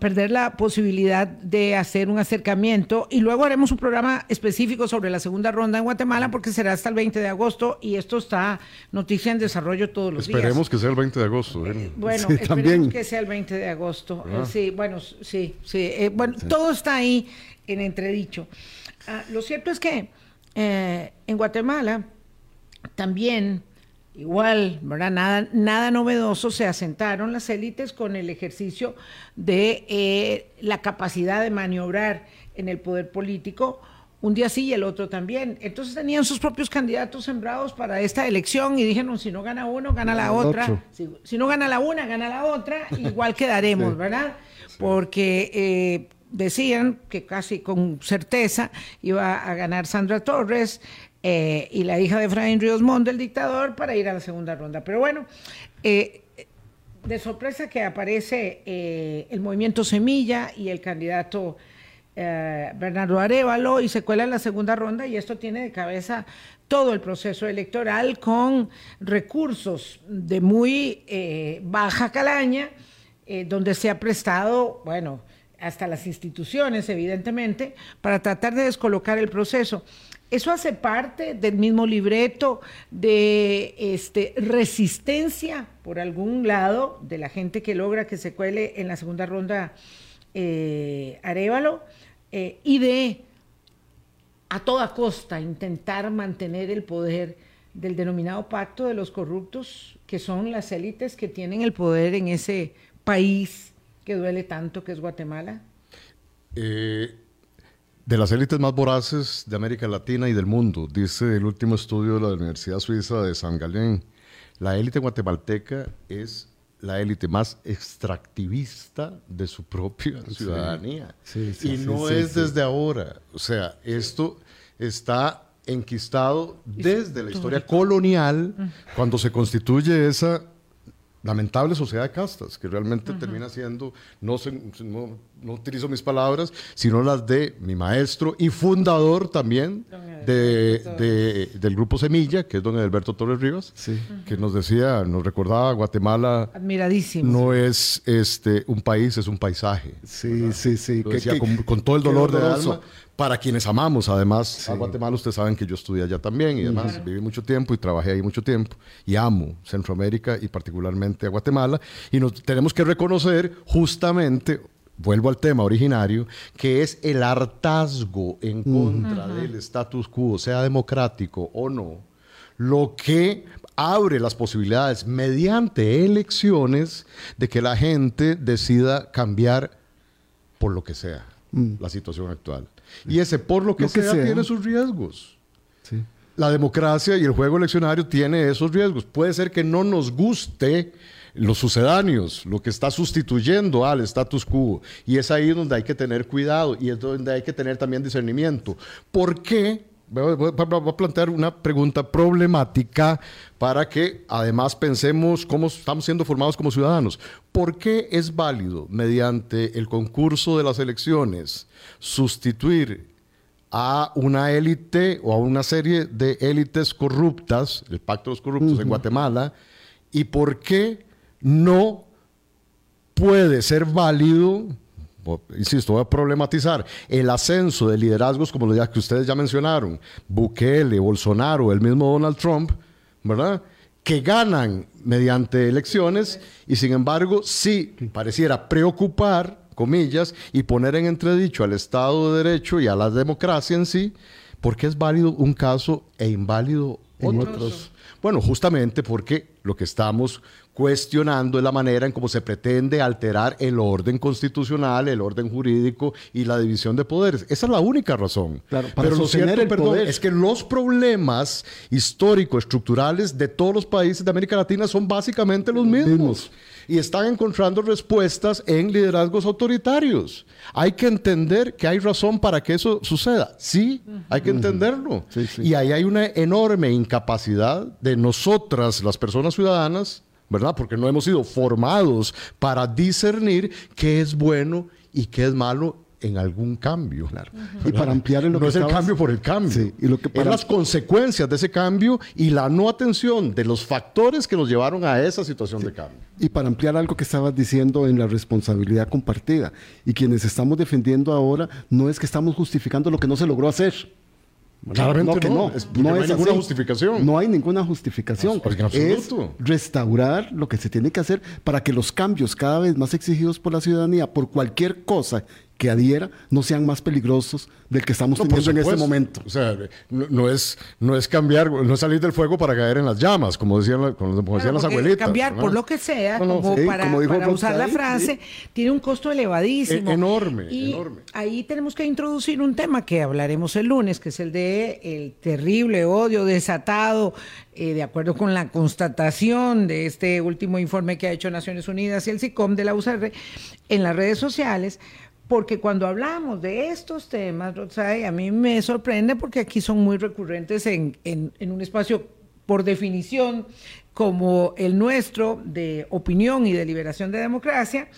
perder la posibilidad de hacer un acercamiento y luego haremos un programa específico sobre la segunda ronda en Guatemala porque será hasta el 20 de agosto y esto está noticia en desarrollo todos los días. Esperemos que sea el 20 de agosto. ¿eh? Eh, bueno, esperemos que sea el 20 de agosto. Eh, ah. sí, bueno, sí, sí. bueno, todo está ahí en entredicho. Ah, lo cierto es que en Guatemala también Igual, ¿verdad? Nada, nada novedoso, se asentaron las élites con el ejercicio de eh, la capacidad de maniobrar en el poder político, un día sí y el otro también. Entonces tenían sus propios candidatos sembrados para esta elección y dijeron, si no gana uno, gana la otra. Si, no gana la una, gana la otra, igual quedaremos, ¿verdad? Porque eh, decían que casi con certeza iba a ganar Sandra Torres, eh, y la hija de Efraín Ríos Montt, el dictador, para ir a la segunda ronda. Pero bueno, eh, de sorpresa que aparece eh, el movimiento Semilla y el candidato Bernardo Arevalo y se cuela en la segunda ronda y esto tiene de cabeza todo el proceso electoral con recursos de muy baja calaña, donde se ha prestado, bueno, hasta las instituciones, evidentemente, para tratar de descolocar el proceso. Eso hace parte del mismo libreto de este, resistencia por algún lado de la gente que logra que se cuele en la segunda ronda eh, Arevalo eh, y de a toda costa intentar mantener el poder del denominado pacto de los corruptos, que son las élites que tienen el poder en ese país que duele tanto que es Guatemala. Eh, de las élites más voraces de América Latina y del mundo, dice el último estudio de la Universidad Suiza de San Galén. La élite guatemalteca es la élite más extractivista de su propia ciudadanía. y no es desde ahora. O sea, esto está enquistado desde la historia colonial, cuando se constituye esa lamentable sociedad de castas, que realmente termina siendo, no, no, no, utilizo mis palabras, sino las de mi maestro y fundador también de, del grupo Semilla, que es don Alberto Torres Rivas, que nos decía, nos recordaba, Guatemala Admiradísimo. no es este, un país, es un paisaje. Sí, sí, sí. decía con, todo el dolor de alma, para quienes amamos, además, a Guatemala, ustedes saben que yo estudié allá también y además viví mucho tiempo y trabajé ahí mucho tiempo y amo Centroamérica y particularmente a Guatemala. Y nos tenemos que reconocer justamente vuelvo al tema originario, que es el hartazgo en contra del status quo, sea democrático o no, lo que abre las posibilidades mediante elecciones de que la gente decida cambiar por lo que sea mm. la situación actual. Y ese, por lo que, sea, tiene sus riesgos. La democracia y el juego eleccionario tiene esos riesgos. Puede ser que no nos guste los sucedáneos, lo que está sustituyendo al status quo. Y es ahí donde hay que tener cuidado y es donde hay que tener también discernimiento. ¿Por qué? Voy a plantear una pregunta problemática para que además pensemos cómo estamos siendo formados como ciudadanos. ¿Por qué es válido, mediante el concurso de las elecciones, sustituir a una élite o a una serie de élites corruptas, el pacto de los corruptos en Guatemala, y por qué no puede ser válido insisto, voy a problematizar el ascenso de liderazgos como los que ustedes ya mencionaron, Bukele, Bolsonaro, el mismo Donald Trump, ¿verdad? Que ganan mediante elecciones y sin embargo sí pareciera preocupar, comillas, y poner en entredicho al Estado de Derecho y a la democracia en sí, porque es válido un caso e inválido otros. Bueno, justamente porque lo que estamos cuestionando la manera en cómo se pretende alterar el orden constitucional, el orden jurídico y la división de poderes. Esa es la única razón. Pero lo cierto, perdón, es que los problemas históricos, estructurales de todos los países de América Latina son básicamente los mismos. Y están encontrando respuestas en liderazgos autoritarios. Hay que entender que hay razón para que eso suceda. Sí, hay que entenderlo. Y ahí hay una enorme incapacidad de nosotras, las personas ciudadanas, ¿verdad? Porque no hemos sido formados para discernir qué es bueno y qué es malo en algún cambio. Claro. Y para ampliar en lo no es el cambio por el cambio. Sí, y lo que para... Es las consecuencias de ese cambio y la no atención de los factores que nos llevaron a esa situación de cambio. Y para ampliar algo que estabas diciendo en la responsabilidad compartida. Y quienes estamos defendiendo ahora no es que estamos justificando lo que no se logró hacer. Claramente no, que no. no, hay ninguna justificación. No hay ninguna justificación. es restaurar lo que se tiene que hacer para que los cambios cada vez más exigidos por la ciudadanía, por cualquier cosa que adhiera no sean más peligrosos del que estamos teniendo en este momento. O sea, no, es, no es cambiar, no es salir del fuego para caer en las llamas, como decían, como decían las abuelitas. Cambiar por lo que sea, como para, usar la frase, tiene un costo elevadísimo. E-, enorme, y enorme. Ahí tenemos que introducir un tema que hablaremos el lunes, que es el de el terrible odio desatado eh, de acuerdo con la constatación de este último informe que ha hecho Naciones Unidas y el SICOM de la UCR en las redes sociales, porque cuando hablamos de estos temas, a mí me sorprende porque aquí son muy recurrentes en, un espacio por definición como el nuestro de opinión y de liberación de democracia,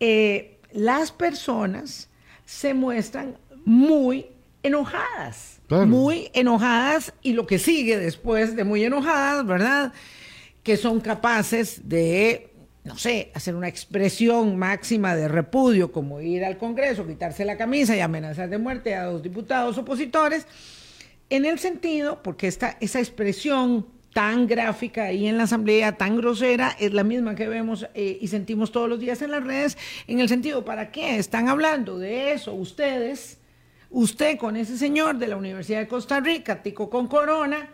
eh, las personas se muestran muy enojadas, muy enojadas y lo que sigue después de muy enojadas, ¿verdad? Que son capaces de no sé, hacer una expresión máxima de repudio, como ir al Congreso, quitarse la camisa y amenazar de muerte a dos diputados opositores, en el sentido, porque esta, esa expresión tan gráfica ahí en la Asamblea, tan grosera, es la misma que vemos eh, y sentimos todos los días en las redes, en el sentido, ¿para qué están hablando de eso ustedes? Usted con ese señor de la Universidad de Costa Rica, Tico con Corona,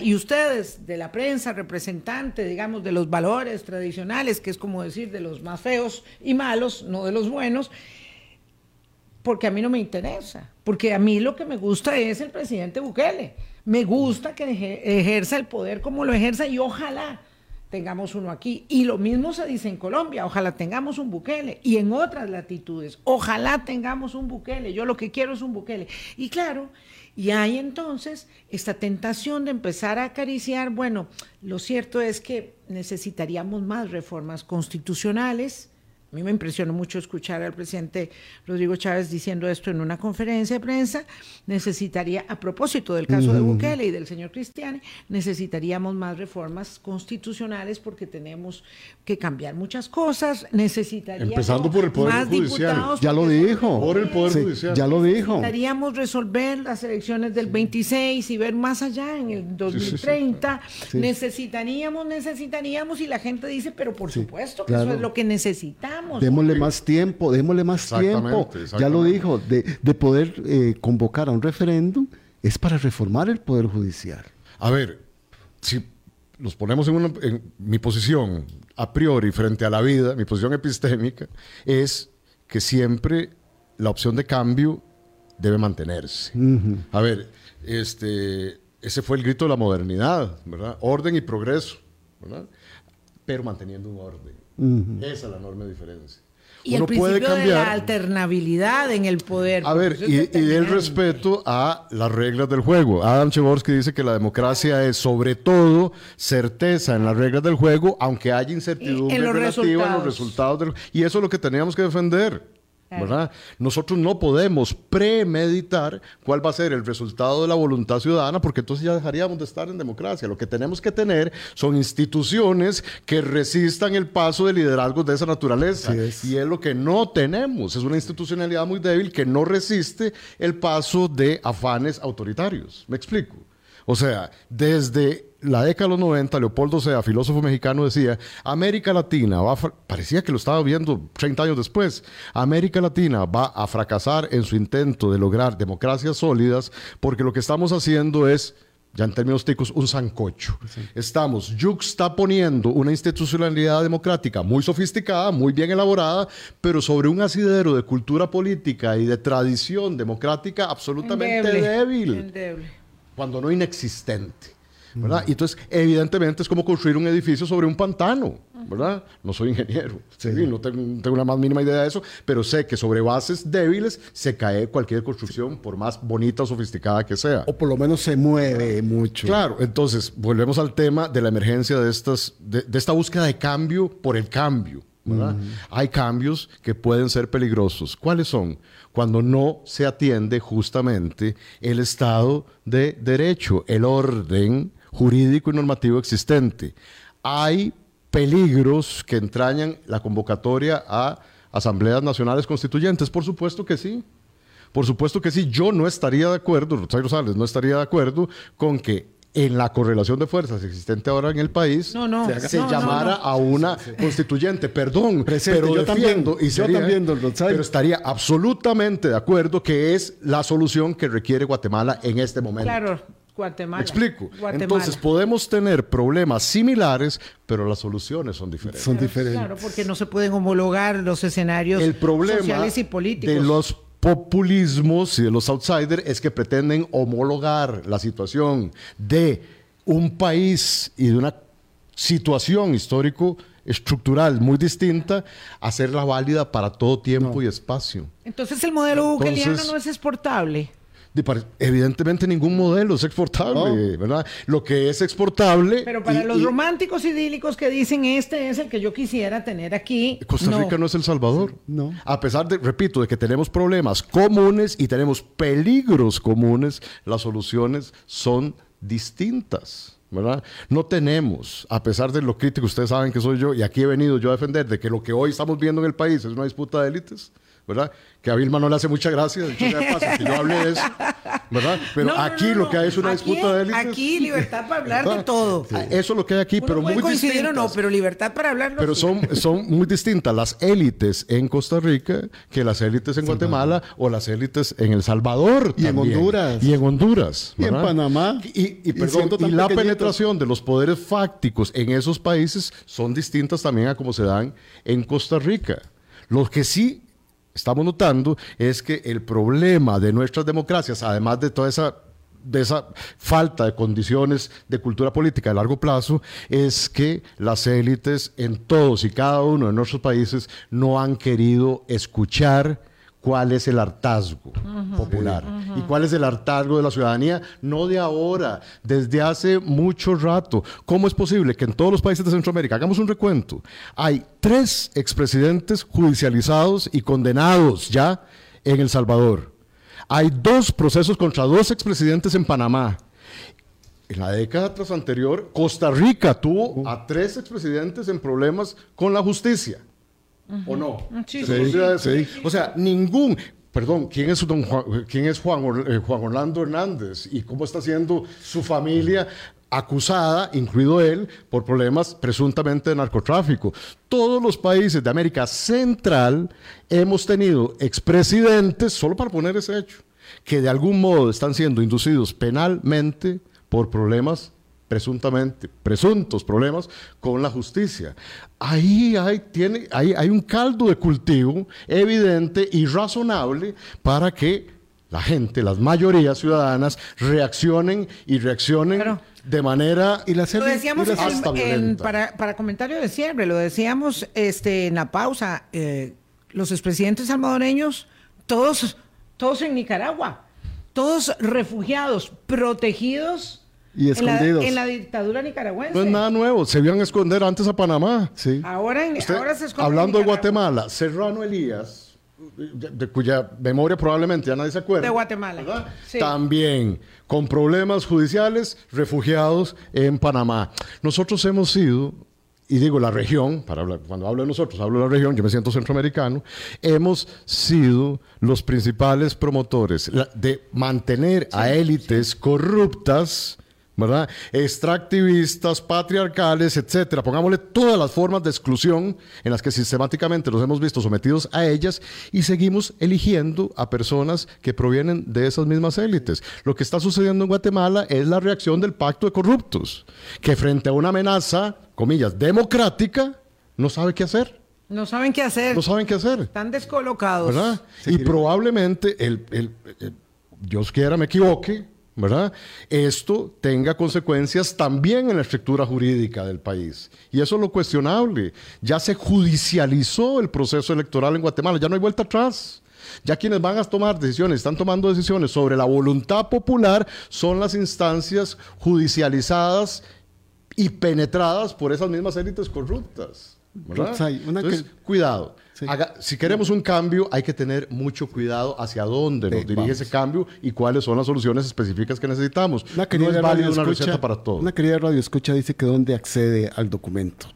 Y ustedes de la prensa, representante, digamos, de los valores tradicionales, que es como decir de los más feos y malos, no de los buenos, porque a mí no me interesa, porque a mí lo que me gusta es el presidente Bukele. Me gusta que ejerza el poder como lo ejerza y ojalá tengamos uno aquí. Y lo mismo se dice en Colombia, ojalá tengamos un Bukele. Y en otras latitudes, ojalá tengamos un Bukele. Yo lo que quiero es un Bukele. Y claro, y hay entonces esta tentación de empezar a acariciar, bueno, lo cierto es que necesitaríamos más reformas constitucionales, a mí me impresionó mucho escuchar al presidente Rodrigo Chávez diciendo esto en una conferencia de prensa. Necesitaría, a propósito del caso de Bukele y del señor Cristiani, necesitaríamos más reformas constitucionales porque tenemos que cambiar muchas cosas. Necesitaríamos Empezando por el Poder más Judicial. Ya lo dijo. Por el Poder Judicial. Ya lo dijo. Necesitaríamos resolver las elecciones del 26 y ver más allá en el 2030. necesitaríamos, necesitaríamos, y la gente dice, pero por supuesto que eso es lo que necesitamos Démosle más tiempo, démosle más tiempo. Ya lo dijo, de, poder eh, convocar a un referéndum es para reformar el Poder Judicial. A ver, si nos ponemos en, mi posición a priori frente a la vida, mi posición epistémica, es que siempre la opción de cambio debe mantenerse. A ver, este, ese fue el grito de la modernidad, ¿verdad? Orden y progreso, ¿verdad? Pero manteniendo un orden. Esa es la enorme diferencia. Y Uno el puede cambiar, de la alternabilidad en el poder. A ver, y, el respeto a las reglas del juego. Adam Chevorsky dice que la democracia es sobre todo certeza en las reglas del juego, aunque haya incertidumbre relativa en los resultados. Del, y eso es lo que teníamos que defender. ¿Verdad? Nosotros no podemos premeditar cuál va a ser el resultado de la voluntad ciudadana, porque entonces ya dejaríamos de estar en democracia. Lo que tenemos que tener son instituciones que resistan el paso de liderazgos de esa naturaleza. Y es lo que no tenemos. Es una institucionalidad muy débil que no resiste el paso de afanes autoritarios. ¿Me explico? O sea, desde la década de los 90, Leopoldo Sea, filósofo mexicano, decía, América Latina va parecía que lo estaba viendo 30 años después, América Latina va a fracasar en su intento de lograr democracias sólidas porque lo que estamos haciendo es ya en términos técnicos, un sancocho. Estamos juxtaponiendo una institucionalidad democrática muy sofisticada, muy bien elaborada, pero sobre un asidero de cultura política y de tradición democrática absolutamente débil, cuando no inexistente. ¿verdad? Y entonces, evidentemente, es como construir un edificio sobre un pantano, ¿verdad? No soy ingeniero, no tengo, la más mínima idea de eso, pero sé que sobre bases débiles se cae cualquier construcción, por más bonita o sofisticada que sea. O por lo menos se mueve mucho. Claro, entonces, volvemos al tema de la emergencia de, estas, de, esta búsqueda de cambio por el cambio. ¿verdad? Hay cambios que pueden ser peligrosos. ¿Cuáles son? Cuando no se atiende justamente el Estado de Derecho, el orden jurídico y normativo existente. Hay peligros que entrañan la convocatoria a asambleas nacionales constituyentes, por supuesto que sí. Por supuesto que sí, yo no estaría de acuerdo, Rosario Sales no estaría de acuerdo con que en la correlación de fuerzas existente ahora en el país se, llamara a una constituyente. Perdón, pero yo defiendo y yo también, pero estaría absolutamente de acuerdo que es la solución que requiere Guatemala en este momento. Claro, Guatemala. explico. Entonces podemos tener problemas similares, pero las soluciones son diferentes. Son diferentes. Claro, porque no se pueden homologar los escenarios sociales y políticos. De los populismos y de los outsiders es que pretenden homologar la situación de un país y de una situación histórico estructural muy distinta, hacerla válida para todo tiempo y espacio. Entonces el modelo buqueliano no es exportable. Evidentemente ningún modelo es exportable, ¿verdad? Lo que es exportable... Pero para los románticos idílicos que dicen este es el que yo quisiera tener aquí... Costa Rica no, es El Salvador. No. A pesar de, repito, de que tenemos problemas comunes y tenemos peligros comunes, las soluciones son distintas. ¿verdad? No tenemos, a pesar de lo crítico, ustedes saben que soy yo, y aquí he venido yo a defender de que lo que hoy estamos viendo en el país es una disputa de élites, ¿verdad? Que a Vilma no le hace mucha gracia, de hecho, que yo hable de eso, ¿verdad? Pero aquí lo que hay es una disputa de élites. Aquí libertad para hablar de todo. Eso es lo que hay aquí, pero muy o no, pero libertad para hablar. Pero son, son muy distintas las élites en Costa Rica que las élites en Guatemala o las élites en El Salvador. Y en Honduras. Y en Honduras. Y en Panamá. Y, y la penetración de los poderes fácticos en esos países son distintas también a como se dan en Costa Rica. Lo que sí estamos notando es que el problema de nuestras democracias, además de toda esa de esa falta de condiciones de cultura política de largo plazo es que las élites en todos y cada uno de nuestros países no han querido escuchar cuál es el hartazgo popular y cuál es el hartazgo de la ciudadanía, no de ahora, desde hace mucho rato. ¿Cómo es posible que en todos los países de Centroamérica, hagamos un recuento, hay tres expresidentes judicializados y condenados ya en El Salvador? Hay dos procesos contra dos expresidentes en Panamá. En la década tras anterior, Costa Rica tuvo a tres expresidentes en problemas con la justicia. ¿O no? Sí, sí, O sea, ningún. Perdón, ¿quién es, don Juan, ¿quién es Juan, eh, Juan Orlando Hernández? ¿Y cómo está siendo su familia acusada, incluido él, por problemas presuntamente de narcotráfico. Todos los países de América Central hemos tenido expresidentes, solo para poner ese hecho, que de algún modo están siendo inducidos penalmente por problemas presuntamente, presuntos problemas con la justicia. Ahí hay, tiene, hay un caldo de cultivo evidente y razonable para que la gente, las mayorías ciudadanas, reaccionen y reaccionen de manera y la lo decíamos para, para, comentario de siempre, lo decíamos este, en la pausa, eh, los expresidentes salvadoreños, todos, todos en Nicaragua, todos refugiados, protegidos y escondidos. En la, dictadura nicaragüense. No es nada nuevo, se a esconder antes a Panamá. Sí. Ahora, ahora se esconden. Hablando de Guatemala, Serrano Elías, de, cuya memoria probablemente ya nadie se acuerda. De Guatemala. También con problemas judiciales, refugiados en Panamá. Nosotros hemos sido y digo la región, para cuando hablo de nosotros, hablo de la región, yo me siento centroamericano, hemos sido los principales promotores de mantener a élites corruptas ¿verdad? Extractivistas, patriarcales, etcétera. Pongámosle todas las formas de exclusión en las que sistemáticamente nos hemos visto sometidos a ellas y seguimos eligiendo a personas que provienen de esas mismas élites. Lo que está sucediendo en Guatemala es la reacción del pacto de corruptos, que frente a una amenaza, comillas, democrática, no sabe qué hacer. No saben qué hacer. No saben qué hacer. Están descolocados. ¿Verdad? y probablemente, el, Dios quiera me equivoque, ¿verdad? Esto tenga consecuencias también en la estructura jurídica del país. Y eso es lo cuestionable. Ya se judicializó el proceso electoral en Guatemala, ya no hay vuelta atrás. Ya quienes van a tomar decisiones, están tomando decisiones sobre la voluntad popular, son las instancias judicializadas y penetradas por esas mismas élites corruptas. Entonces, cuidado. Si queremos un cambio, hay que tener mucho cuidado hacia dónde nos dirige ese cambio y cuáles son las soluciones específicas que necesitamos. Una querida no es válido una receta para todo. Una querida radio escucha dice que dónde accede al documento.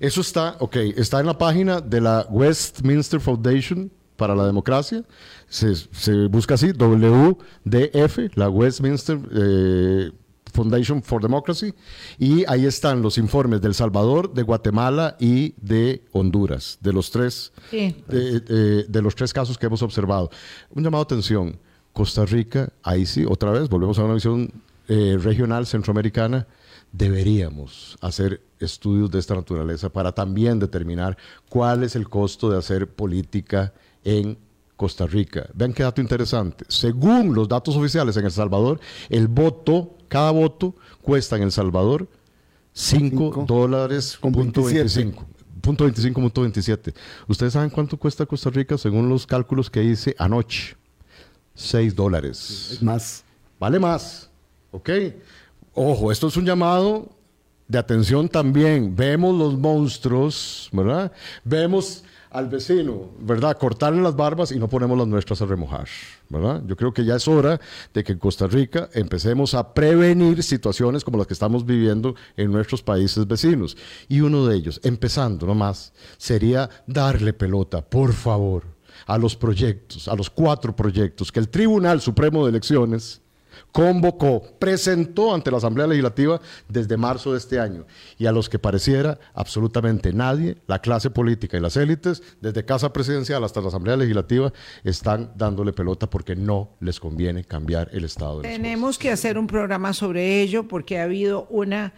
Eso está, ok, está en la página de la Westminster Foundation para la Democracia. Se, busca así, WDF, la Westminster eh, Foundation for Democracy, y ahí están los informes de El Salvador, de Guatemala y de Honduras, de los tres, de, los tres casos que hemos observado. Un llamado a atención, Costa Rica, ahí sí, otra vez, volvemos a una visión eh, regional centroamericana, deberíamos hacer estudios de esta naturaleza para también determinar cuál es el costo de hacer política en Costa Rica. Vean qué dato interesante. Según los datos oficiales en El Salvador, el voto, cada voto cuesta en El Salvador 5 dólares punto 25. Punto 25, punto 27. ¿Ustedes saben cuánto cuesta Costa Rica según los cálculos que hice anoche? 6 dólares. más. Vale más. ¿Ok? Ojo, esto es un llamado de atención también. Vemos los monstruos, ¿verdad? Vemos al vecino, ¿verdad? Cortarle las barbas y no ponemos las nuestras a remojar, ¿verdad? Yo creo que ya es hora de que en Costa Rica empecemos a prevenir situaciones como las que estamos viviendo en nuestros países vecinos. Y uno de ellos, empezando nomás, sería darle pelota, por favor, a los proyectos, a los cuatro proyectos que el Tribunal Supremo de Elecciones convocó, presentó ante la Asamblea Legislativa desde marzo de este año y a los que pareciera absolutamente nadie, la clase política y las élites, desde Casa Presidencial hasta la Asamblea Legislativa, están dándole pelota porque no les conviene cambiar el Estado. De Tenemos que hacer un programa sobre ello porque ha habido una,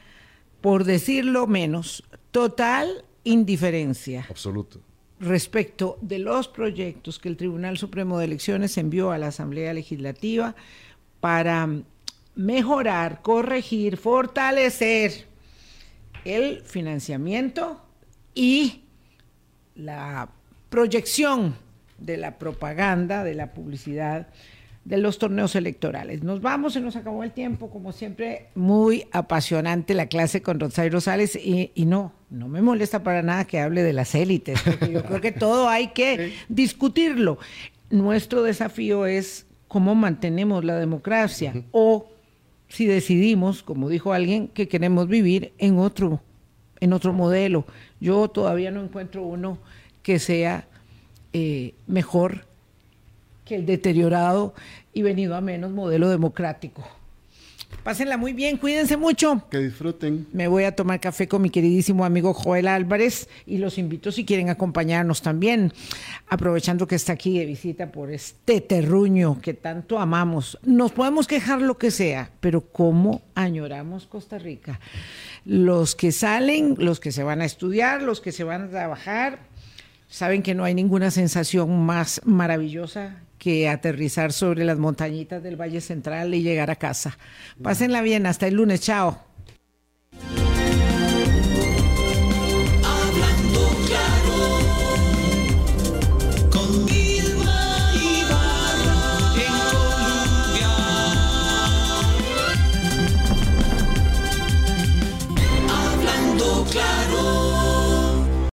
por decirlo menos, total indiferencia. Absoluto respecto de los proyectos que el Tribunal Supremo de Elecciones envió a la Asamblea Legislativa para mejorar, corregir, fortalecer el financiamiento y la proyección de la propaganda, de la publicidad de los torneos electorales. Nos vamos, se nos acabó el tiempo, como siempre, muy apasionante la clase con Rosario Rosales y, y no, no me molesta para nada que hable de las élites, porque yo creo que todo hay que discutirlo. Nuestro desafío es cómo mantenemos la democracia o si decidimos, como dijo alguien, que queremos vivir en otro, en otro modelo. Yo todavía no encuentro uno que sea eh, mejor que el deteriorado y venido a menos modelo democrático. Pásenla muy bien, cuídense mucho. Que disfruten. Me voy a tomar café con mi queridísimo amigo Joel Álvarez y los invito si quieren acompañarnos también, aprovechando que está aquí de visita por este terruño que tanto amamos. Nos podemos quejar lo que sea, pero ¿cómo añoramos Costa Rica? Los que salen, los que se van a estudiar, los que se van a trabajar, saben que no hay ninguna sensación más maravillosa que aterrizar sobre las montañitas del Valle Central y llegar a casa. Pásenla bien, hasta el lunes, chao.